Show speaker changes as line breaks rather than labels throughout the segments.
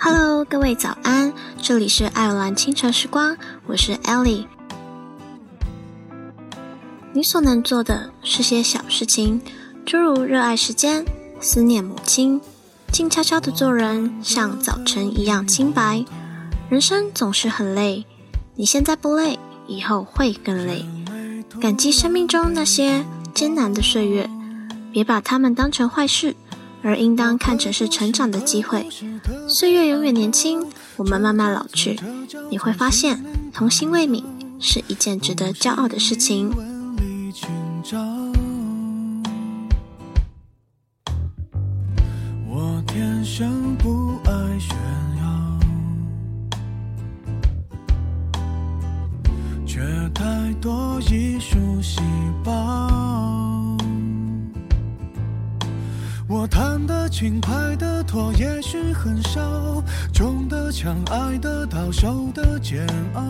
Hello，各位早安，这里是爱尔兰清晨时光，我是 Ellie。你所能做的是些小事情，诸如热爱时间、思念母亲、静悄悄的做人，像早晨一样清白。人生总是很累，你现在不累，以后会更累。感激生命中那些艰难的岁月，别把它们当成坏事。而应当看成是成长的机会。岁月永远年轻，我们慢慢老去，你会发现童心未泯是一件值得骄傲的事情。
我天生不爱炫耀，却太多艺术轻快的拖也许很少，重的枪爱的刀，受的煎熬，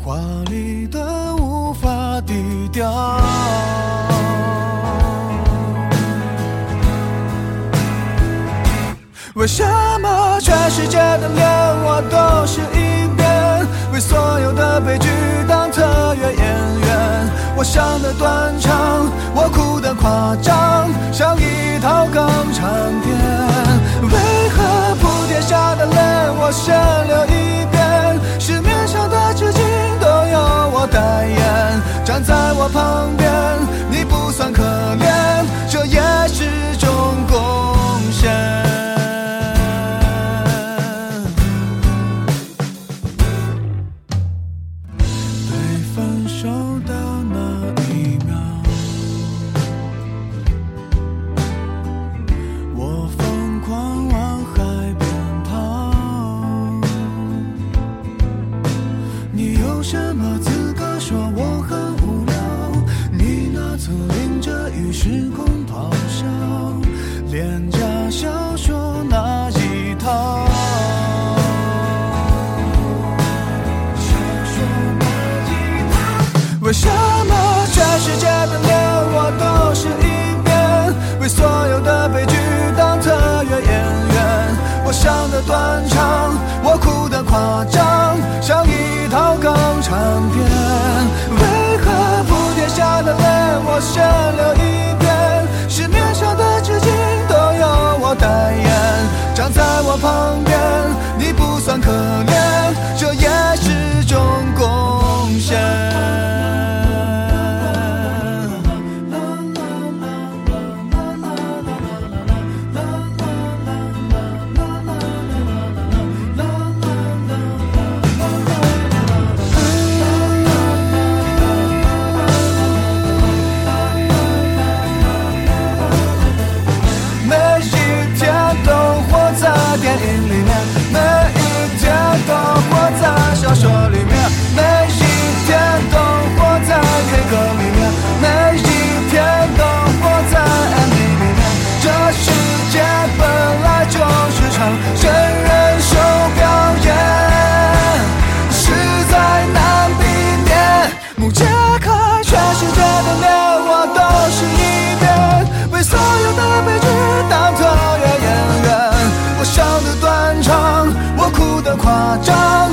华丽的无法低调。为什么全世界的脸我都是一遍？为所有的悲剧当特约演员？我想的断肠，我哭的夸张，像一。套港产片，为何普天下的泪我先流一什么资格说我很无聊？你那曾淋着雨时空咆哮，廉价小说那一套。为什么全世界的脸我都是一遍？为所有的悲剧当特约演员？我伤的断肠，我哭的夸张。产片。为何不跌下的泪我先流一遍？市面上的纸巾都由我代言，站在我旁边，你不算可怜。笑的断肠我哭的夸张。